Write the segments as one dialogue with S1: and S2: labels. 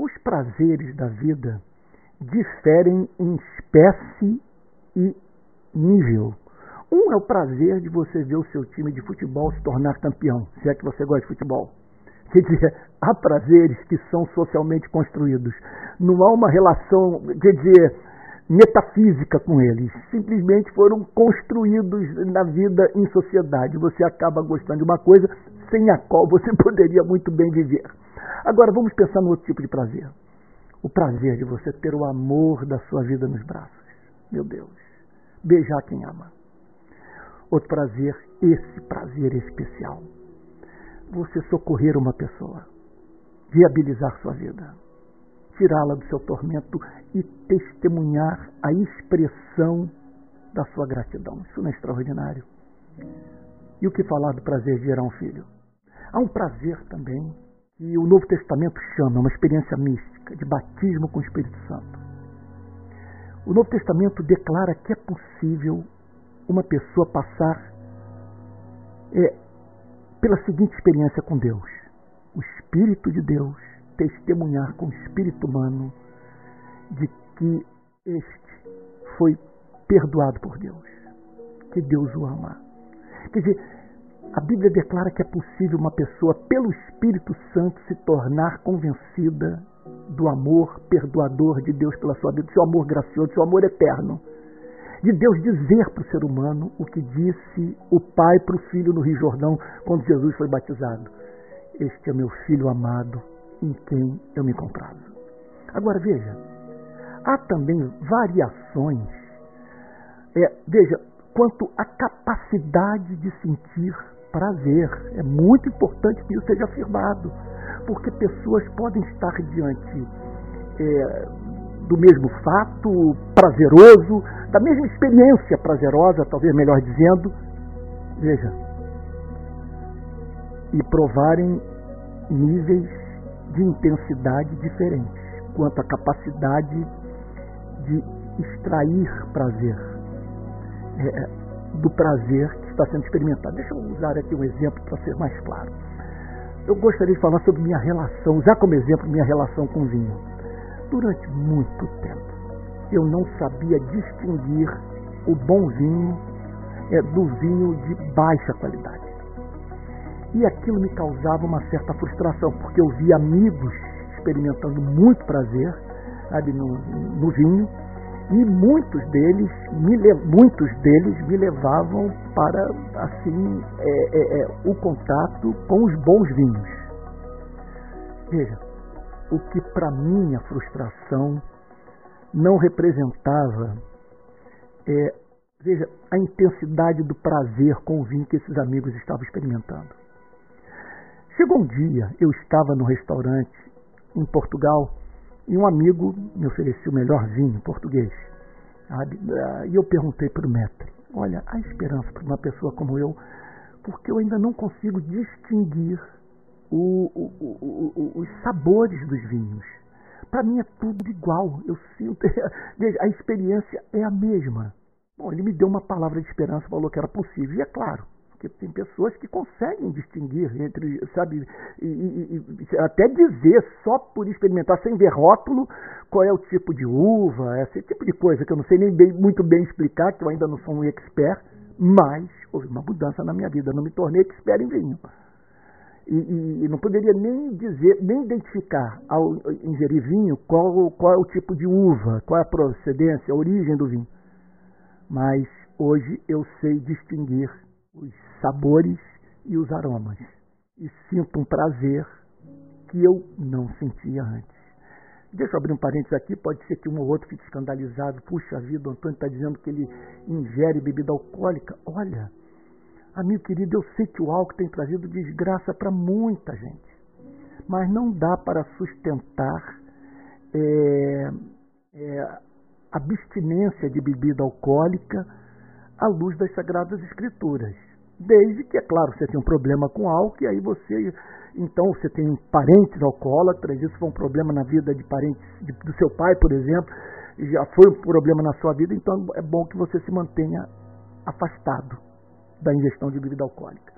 S1: os prazeres da vida diferem em espécie e nível. Um é o prazer de você ver o seu time de futebol se tornar campeão, se é que você gosta de futebol. Quer dizer, há prazeres que são socialmente construídos. Não há uma relação, quer dizer, metafísica com eles. Simplesmente foram construídos na vida em sociedade. Você acaba gostando de uma coisa sem a qual você poderia muito bem viver. Agora vamos pensar no outro tipo de prazer. O prazer de você ter o amor da sua vida nos braços. Meu Deus. Beijar quem ama. Outro prazer, esse prazer especial. Você socorrer uma pessoa. Viabilizar sua vida. Tirá-la do seu tormento e testemunhar a expressão da sua gratidão. Isso não é extraordinário. E o que falar do prazer de gerar um filho? Há um prazer também que o Novo Testamento chama, uma experiência mística, de batismo com o Espírito Santo. O Novo Testamento declara que é possível uma pessoa passar é, pela seguinte experiência com Deus: o Espírito de Deus testemunhar com o espírito humano de que este foi perdoado por Deus, que Deus o ama. Quer dizer, a Bíblia declara que é possível uma pessoa, pelo Espírito Santo, se tornar convencida do amor perdoador de Deus pela sua vida, do seu amor gracioso, do seu amor eterno. De Deus dizer para o ser humano o que disse o Pai para o Filho no Rio Jordão quando Jesus foi batizado: Este é meu filho amado, em quem eu me comprazo. Agora veja, há também variações, é, veja, quanto à capacidade de sentir prazer. É muito importante que isso seja afirmado, porque pessoas podem estar diante é, do mesmo fato prazeroso, da mesma experiência prazerosa, talvez melhor dizendo, veja, e provarem níveis de intensidade diferentes quanto à capacidade de extrair prazer. É, do prazer está sendo experimentado. Deixa eu usar aqui um exemplo para ser mais claro. Eu gostaria de falar sobre minha relação, usar como exemplo minha relação com o vinho. Durante muito tempo, eu não sabia distinguir o bom vinho é, do vinho de baixa qualidade. E aquilo me causava uma certa frustração, porque eu via amigos experimentando muito prazer sabe, no, no vinho, e muitos deles me, muitos deles me levavam para assim é, é, é, o contato com os bons vinhos. Veja, o que para minha frustração não representava é, veja, a intensidade do prazer com o vinho que esses amigos estavam experimentando. Chegou um dia, eu estava no restaurante em Portugal e um amigo me ofereceu o melhor vinho português. E eu perguntei para o mestre: Olha, há esperança para uma pessoa como eu, porque eu ainda não consigo distinguir o, o, o, os sabores dos vinhos. Para mim é tudo igual. Eu sinto. a experiência é a mesma. Bom, ele me deu uma palavra de esperança, falou que era possível. E é claro, porque tem pessoas que conseguem distinguir entre, sabe, e, e, e, até dizer só por experimentar, sem ver rótulo, qual é o tipo de uva, esse tipo de coisa que eu não sei nem bem, muito bem explicar, que eu ainda não sou um expert, mas houve uma mudança na minha vida, não me tornei expert em vinho. E, e, não poderia nem dizer, nem identificar ao ingerir vinho qual, qual é o tipo de uva, qual é a procedência, a origem do vinho. Mas hoje eu sei distinguir os sabores e os aromas. E sinto um prazer que eu não sentia antes. Deixa eu abrir um parênteses aqui, pode ser que um ou outro fique escandalizado. Puxa vida, o Antônio está dizendo que ele ingere bebida alcoólica. Olha, amigo querido, eu sei que o álcool tem trazido desgraça para muita gente. Mas não dá para sustentar é, é, abstinência de bebida alcoólica à luz das Sagradas Escrituras. Desde que, é claro, você tem um problema com álcool e aí você, então, você tem parentes alcoólatras, isso foi um problema na vida de parentes de, do seu pai, por exemplo, já foi um problema na sua vida, então é bom que você se mantenha afastado da ingestão de bebida alcoólica.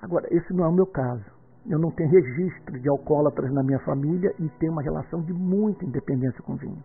S1: Agora, esse não é o meu caso. Eu não tenho registro de alcoólatras na minha família e tenho uma relação de muita independência com vinho.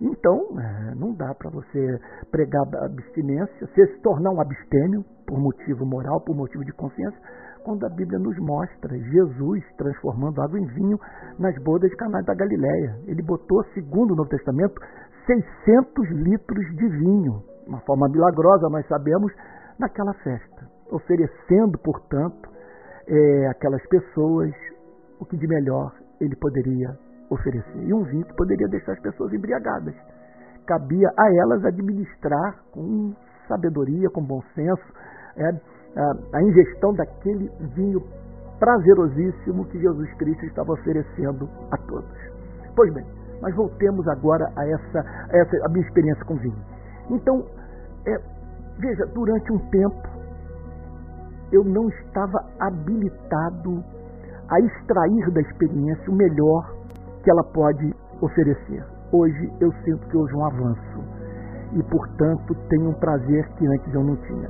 S1: Então, é, não dá para você pregar abstinência, você se tornar um abstêmio por motivo moral, por motivo de consciência, quando a Bíblia nos mostra Jesus transformando água em vinho nas bodas de Caná da Galileia. Ele botou, segundo o Novo Testamento, 600 litros de vinho, uma forma milagrosa, nós sabemos, naquela festa, oferecendo, portanto, é, aquelas pessoas o que de melhor ele poderia oferecer. E um vinho que poderia deixar as pessoas embriagadas. Cabia a elas administrar com sabedoria, com bom senso, é, a, a ingestão daquele vinho prazerosíssimo que Jesus Cristo estava oferecendo a todos. Pois bem, mas voltemos agora a essa, a essa a minha experiência com vinho. Então, é, veja, durante um tempo eu não estava habilitado a extrair da experiência o melhor que ela pode oferecer. Hoje eu sinto que houve um avanço e, portanto, tenho um prazer que antes eu não tinha.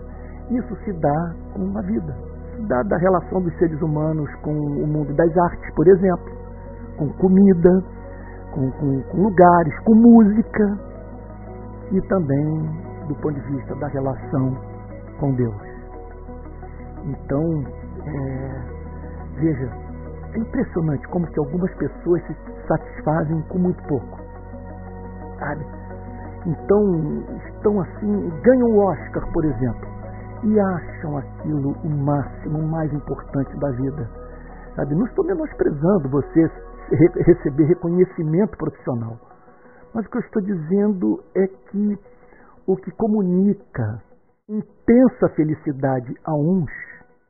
S1: Isso se dá com a vida, se dá da relação dos seres humanos com o mundo das artes, por exemplo, com comida, com, com, com lugares, com música e também do ponto de vista da relação com Deus. Então, é, veja, é impressionante como que algumas pessoas se satisfazem com muito pouco. Sabe? Então, estão assim, ganham o Oscar, por exemplo, e acham aquilo o máximo, o mais importante da vida. Sabe? Não estou menosprezando você receber reconhecimento profissional. Mas o que eu estou dizendo é que o que comunica intensa felicidade a uns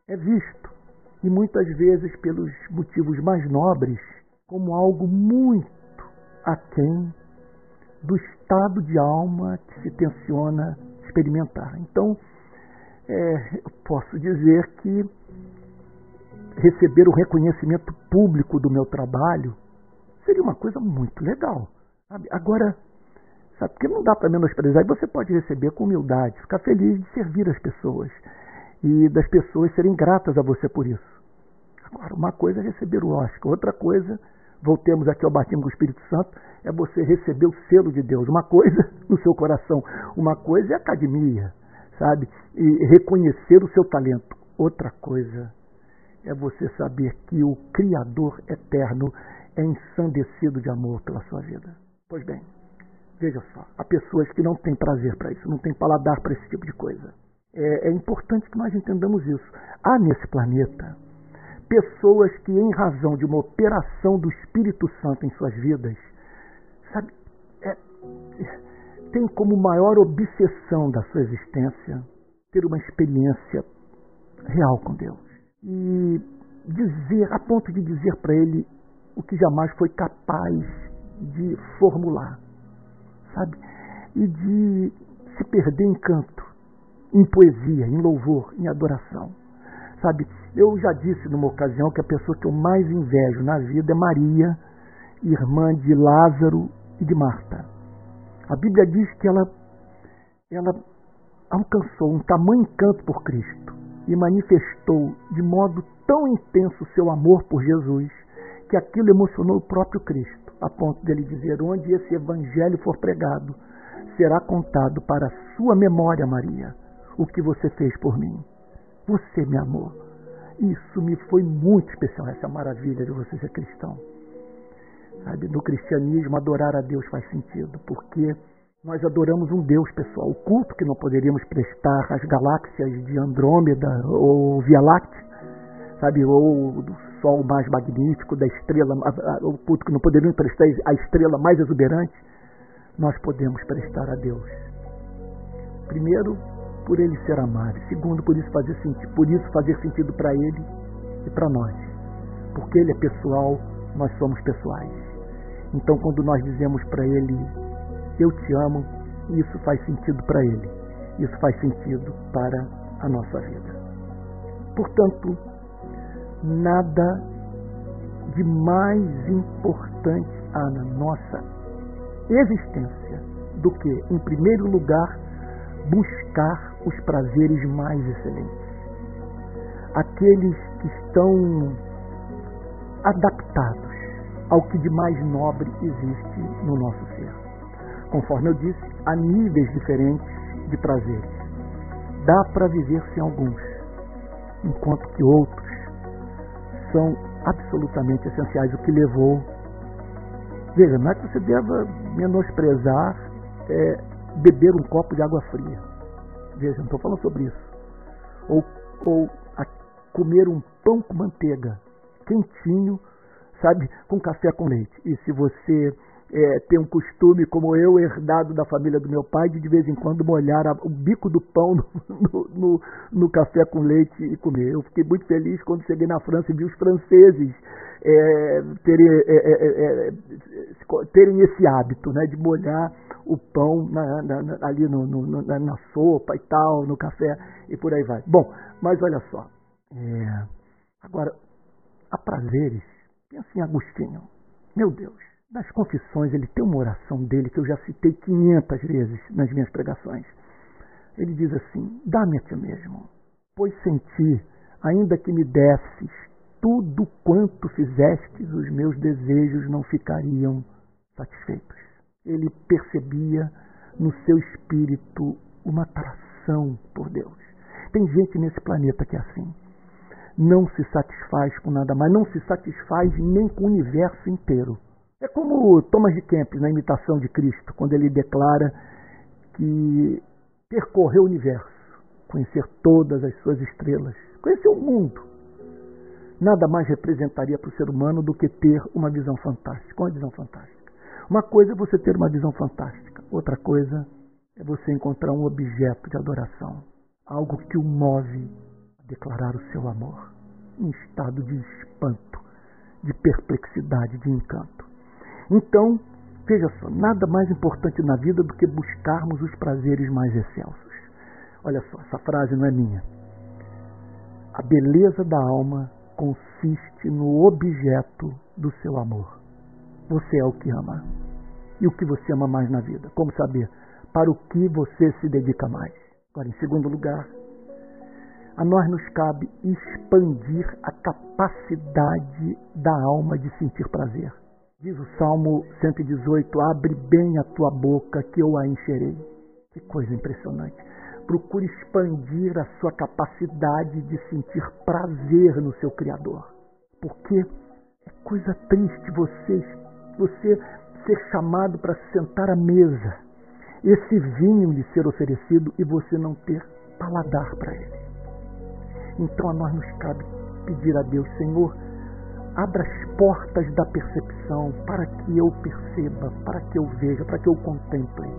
S1: é visto, e muitas vezes pelos motivos mais nobres, como algo muito aquém do estado de alma que se tenciona experimentar. Então, é, eu posso dizer que receber o reconhecimento público do meu trabalho seria uma coisa muito legal. Sabe? Agora, sabe, porque não dá para menosprezar, e você pode receber com humildade, ficar feliz de servir as pessoas e das pessoas serem gratas a você por isso. Agora, uma coisa é receber o Oscar, outra coisa, voltemos aqui ao batismo do Espírito Santo, é você receber o selo de Deus. Uma coisa no seu coração, uma coisa é academia, sabe? E reconhecer o seu talento. Outra coisa é você saber que o Criador eterno é ensandecido de amor pela sua vida. Pois bem, veja só, há pessoas que não têm prazer para isso, não têm paladar para esse tipo de coisa. É, é importante que nós entendamos isso. Há nesse planeta pessoas que, em razão de uma operação do Espírito Santo em suas vidas, sabe, é, tem como maior obsessão da sua existência ter uma experiência real com Deus. E dizer, a ponto de dizer para ele o que jamais foi capaz de formular, sabe? E de se perder em canto, em poesia, em louvor, em adoração. Sabe, eu já disse numa ocasião que a pessoa que eu mais invejo na vida é Maria, irmã de Lázaro e de Marta. A Bíblia diz que ela, ela alcançou um tamanho encanto por Cristo e manifestou de modo tão intenso seu amor por Jesus que aquilo emocionou o próprio Cristo, a ponto dele dizer: onde esse evangelho for pregado, será contado para a sua memória, Maria, o que você fez por mim. Você me amou. Isso me foi muito especial, essa maravilha de você ser cristão. Sabe, no cristianismo, adorar a Deus faz sentido, porque nós adoramos um Deus, pessoal. O culto que não poderíamos prestar às galáxias de Andrômeda ou Via Láctea, sabe, ou do Sol mais magnífico, da estrela, o culto que não poderíamos prestar à estrela mais exuberante, nós podemos prestar a Deus. Primeiro, por ele ser amado. Segundo, por isso fazer sentido, por isso fazer sentido para ele e para nós. Porque ele é pessoal, nós somos pessoais. Então, quando nós dizemos para ele, eu te amo, isso faz sentido para ele. Isso faz sentido para a nossa vida. Portanto, nada de mais importante há na nossa existência do que, em primeiro lugar, buscar os prazeres mais excelentes. Aqueles que estão adaptados ao que de mais nobre existe no nosso ser. Conforme eu disse, há níveis diferentes de prazeres. Dá para viver sem alguns, enquanto que outros são absolutamente essenciais, o que levou. Veja, não é que você deva menosprezar é, beber um copo de água fria. Veja, não estou falando sobre isso. Ou, ou comer um pão com manteiga, quentinho, sabe, com café com leite. E se você é, tem um costume, como eu, herdado da família do meu pai, de de vez em quando molhar a, o bico do pão no, no, no, café com leite e comer. Eu fiquei muito feliz quando cheguei na França e vi os franceses é, terem, é, é, é terem esse hábito né, de molhar o pão na, na, ali no, no, na, na, sopa e tal, no café e por aí vai. Bom, mas olha só. É, agora, há prazeres. Pensa em Agostinho. Meu Deus, nas confissões ele tem uma oração dele que eu já citei 500 vezes nas minhas pregações. Ele diz assim: Dá-me a ti mesmo, pois sem ti, ainda que me desses tudo quanto fizestes, os meus desejos não ficariam satisfeitos ele percebia no seu espírito uma atração por Deus. Tem gente nesse planeta que é assim. Não se satisfaz com nada mais, não se satisfaz nem com o universo inteiro. É como Thomas de Kempis na imitação de Cristo, quando ele declara que percorrer o universo, conhecer todas as suas estrelas, conhecer o mundo, nada mais representaria para o ser humano do que ter uma visão fantástica. Uma visão fantástica. Uma coisa é você ter uma visão fantástica, outra coisa é você encontrar um objeto de adoração, algo que o move a declarar o seu amor, em estado de espanto, de perplexidade, de encanto. Então, veja só, nada mais importante na vida do que buscarmos os prazeres mais excelsos. Olha só, essa frase não é minha. A beleza da alma consiste no objeto do seu amor você é o que ama. E o que você ama mais na vida? Como saber? Para o que você se dedica mais? Agora, em segundo lugar, a nós nos cabe expandir a capacidade da alma de sentir prazer. Diz o Salmo 118: Abre bem a tua boca, que eu a encherei. Que coisa impressionante. Procure expandir a sua capacidade de sentir prazer no seu Criador. Porque é coisa triste você você ser chamado para sentar à mesa, esse vinho lhe ser oferecido e você não ter paladar para ele. Então a nós nos cabe pedir a Deus, Senhor, abra as portas da percepção para que eu perceba, para que eu veja, para que eu contemple,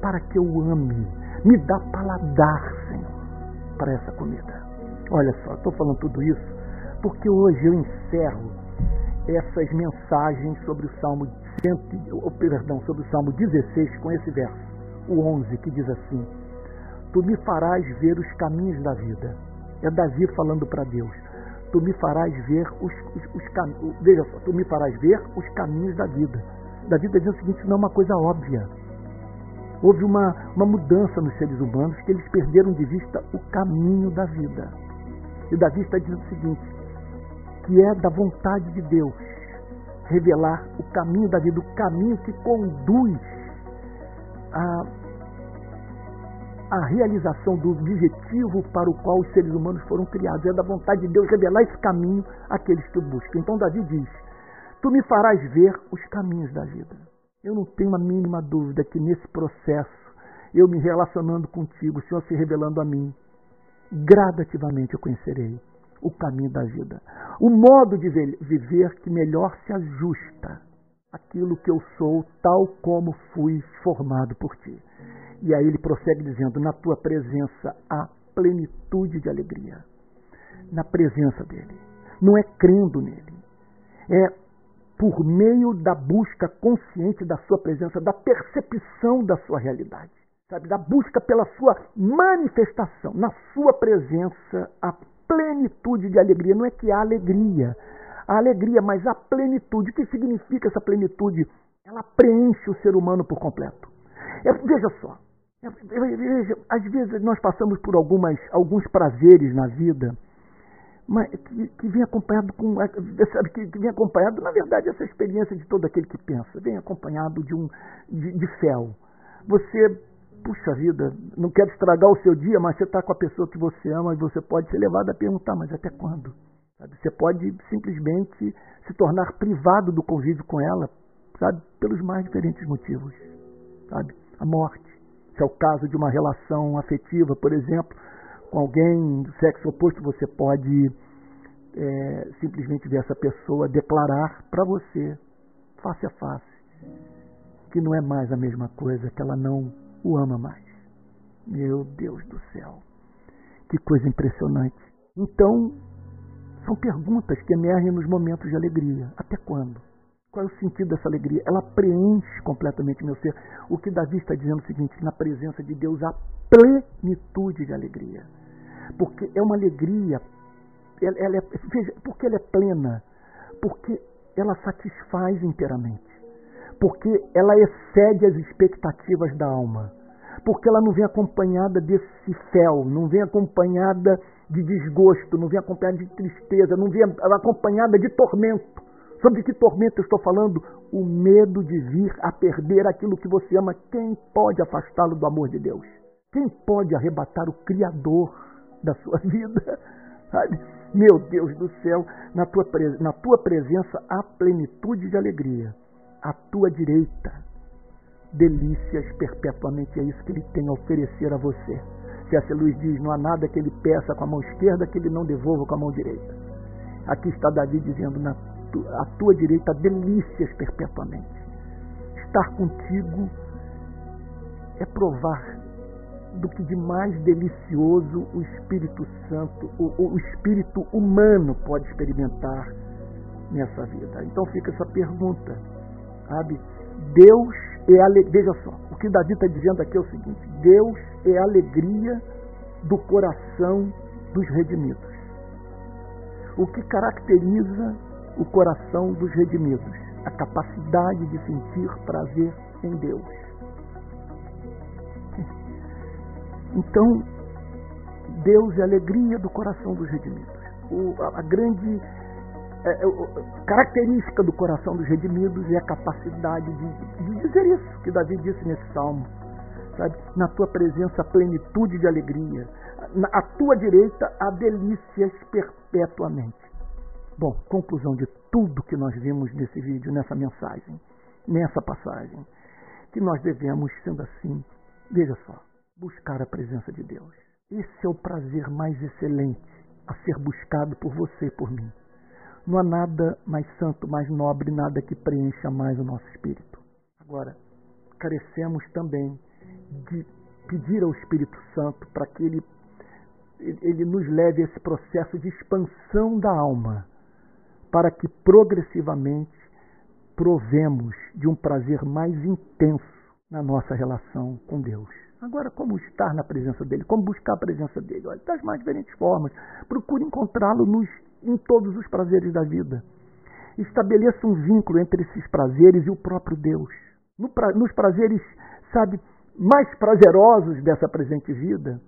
S1: para que eu ame. Me dá paladar, Senhor, para essa comida. Olha só, estou falando tudo isso porque hoje eu encerro essas mensagens sobre o Salmo, oh, perdão, sobre o Salmo 16 com esse verso, o 11, que diz assim: Tu me farás ver os caminhos da vida. É Davi falando para Deus. Tu me farás ver os, os, os caminhos. Veja só, tu me farás ver os caminhos da vida. Davi está dizendo o seguinte: não é uma coisa óbvia. Houve uma, uma mudança nos seres humanos que eles perderam de vista o caminho da vida. E Davi está dizendo o seguinte: que é da vontade de Deus revelar o caminho da vida, o caminho que conduz a, a realização do objetivo para o qual os seres humanos foram criados. É da vontade de Deus revelar esse caminho àqueles que o buscam. Então Davi diz: Tu me farás ver os caminhos da vida. Eu não tenho a mínima dúvida que nesse processo, eu me relacionando contigo, o Senhor se revelando a mim, gradativamente eu conhecerei o caminho da vida. O modo de viver que melhor se ajusta àquilo que eu sou, tal como fui formado por ti. E aí ele prossegue dizendo: Na tua presença há plenitude de alegria. Na presença dele. Não é crendo nele. É por meio da busca consciente da sua presença, da percepção da sua realidade. Sabe, da busca pela sua manifestação. Na sua presença há plenitude de alegria. Não é que há alegria, há alegria, mas a plenitude. O que significa essa plenitude? Ela preenche o ser humano por completo. É, veja só, veja, às vezes nós passamos por algumas, alguns prazeres na vida, mas que, que vem acompanhado com sabe que, que, vem acompanhado na verdade essa experiência de todo aquele que pensa vem acompanhado de um de, de fel você puxa vida não quero estragar o seu dia mas você está com a pessoa que você ama e você pode ser levado a perguntar mas até quando sabe? você pode simplesmente se tornar privado do convívio com ela sabe pelos mais diferentes motivos sabe a morte se é o caso de uma relação afetiva por exemplo com alguém do sexo oposto, você pode é, simplesmente ver essa pessoa declarar para você, face a face, que não é mais a mesma coisa, que ela não o ama mais. Meu Deus do céu, que coisa impressionante. Então, são perguntas que emergem nos momentos de alegria. Até quando? Qual é o sentido dessa alegria? Ela preenche completamente meu ser. O que Davi está dizendo é o seguinte: na presença de Deus há plenitude de alegria porque é uma alegria, ela, ela é, veja, porque ela é plena, porque ela satisfaz inteiramente, porque ela excede as expectativas da alma, porque ela não vem acompanhada desse fel, não vem acompanhada de desgosto, não vem acompanhada de tristeza, não vem acompanhada de tormento. Sobre que tormento eu estou falando? O medo de vir a perder aquilo que você ama. Quem pode afastá-lo do amor de Deus? Quem pode arrebatar o Criador da sua vida. Meu Deus do céu, na tua, na tua presença há plenitude de alegria. À tua direita, delícias perpetuamente. É isso que ele tem a oferecer a você. C.S. Luiz diz: não há nada que ele peça com a mão esquerda que ele não devolva com a mão direita. Aqui está Davi dizendo: na tu, à tua direita, delícias perpetuamente. Estar contigo é provar do que de mais delicioso o Espírito Santo, o, o Espírito humano pode experimentar nessa vida. Então fica essa pergunta, sabe? Deus é alegria. Veja só, o que Davi está dizendo aqui é o seguinte: Deus é a alegria do coração dos redimidos. O que caracteriza o coração dos redimidos? A capacidade de sentir prazer em Deus. Então, Deus é a alegria do coração dos redimidos. O, a, a, grande é, é, característica do coração dos redimidos é a capacidade de, de dizer isso que Davi disse nesse salmo. Sabe? Na tua presença, plenitude de alegria. Na à tua direita, há delícias perpetuamente. Bom, conclusão de tudo que nós vimos nesse vídeo, nessa mensagem, nessa passagem, que nós devemos, sendo assim, veja só, buscar a presença de Deus. Esse é o prazer mais excelente a ser buscado por você e por mim. Não há nada mais santo, mais nobre, nada que preencha mais o nosso espírito. Agora, carecemos também de pedir ao Espírito Santo para que ele, ele nos leve a esse processo de expansão da alma, para que progressivamente provemos de um prazer mais intenso na nossa relação com Deus. Agora, como estar na presença dele? Como buscar a presença dele? Olha, das mais diferentes formas. Procure encontrá-lo em todos os prazeres da vida. Estabeleça um vínculo entre esses prazeres e o próprio Deus. No pra, nos prazeres, sabe, mais prazerosos dessa presente vida,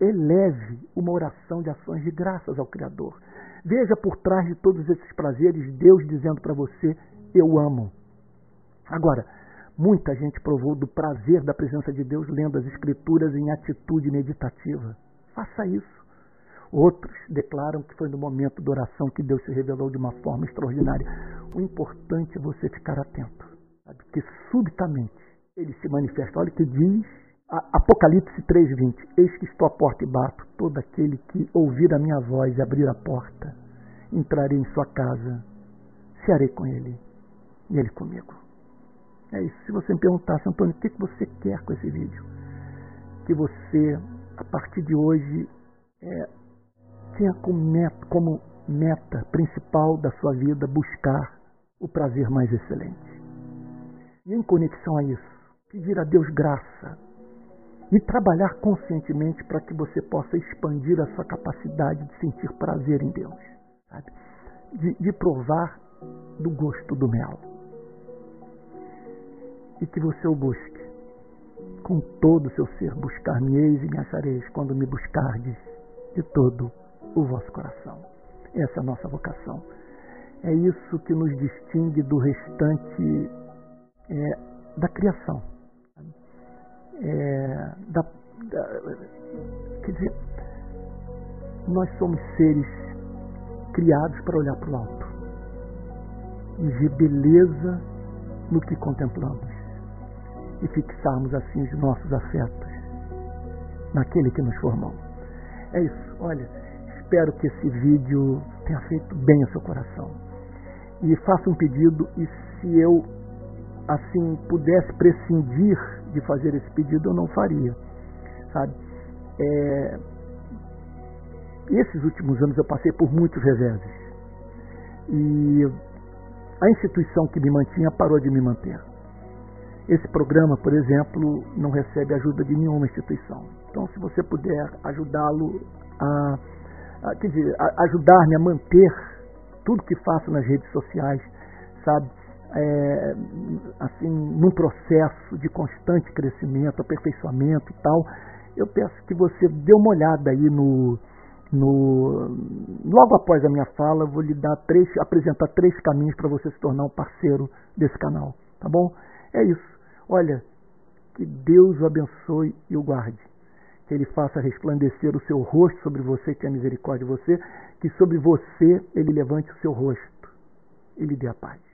S1: eleve uma oração de ações de graças ao Criador. Veja por trás de todos esses prazeres Deus dizendo para você: Eu amo. Agora, Muita gente provou do prazer da presença de Deus lendo as Escrituras em atitude meditativa. Faça isso. Outros declaram que foi no momento da oração que Deus se revelou de uma forma extraordinária. O importante é você ficar atento, sabe? que subitamente ele se manifesta. Olha o que diz Apocalipse 3:20. Eis que estou à porta e bato. Todo aquele que ouvir a minha voz e abrir a porta, entrarei em sua casa, cearei com ele e ele comigo. É isso. Se você me perguntasse, Antônio, o que você quer com esse vídeo? Que você, a partir de hoje, é, tenha como meta, como meta principal da sua vida buscar o prazer mais excelente. E em conexão a isso, pedir a Deus graça e trabalhar conscientemente para que você possa expandir a sua capacidade de sentir prazer em Deus, sabe? De, de provar do gosto do mel e que você o busque. Com todo o seu ser, buscar-me-eis e me achareis quando me buscardes de todo o vosso coração. Essa é a nossa vocação. É isso que nos distingue do restante é, da criação. É, da, da, quer dizer, nós somos seres criados para olhar para o alto e ver beleza no que contemplamos e fixarmos assim os nossos afetos naquele que nos formou. É isso. Olha, espero que esse vídeo tenha feito bem ao seu coração. E faça um pedido e se eu assim pudesse prescindir de fazer esse pedido, eu não faria. Sabe? É... Esses últimos anos eu passei por muitos reveses. E a instituição que me mantinha parou de me manter. Esse programa, por exemplo, não recebe ajuda de nenhuma instituição. Então, se você puder ajudá-lo a, a, quer dizer, ajudar-me a manter tudo que faço nas redes sociais, sabe, é, assim, num processo de constante crescimento, aperfeiçoamento e tal, eu peço que você dê uma olhada aí no, no logo após a minha fala, vou lhe dar três, apresentar três caminhos para você se tornar um parceiro desse canal, tá bom? É isso. Olha, que Deus o abençoe e o guarde. Que Ele faça resplandecer o seu rosto sobre você, que tenha misericórdia de você, que sobre você Ele levante o seu rosto e lhe dê a paz.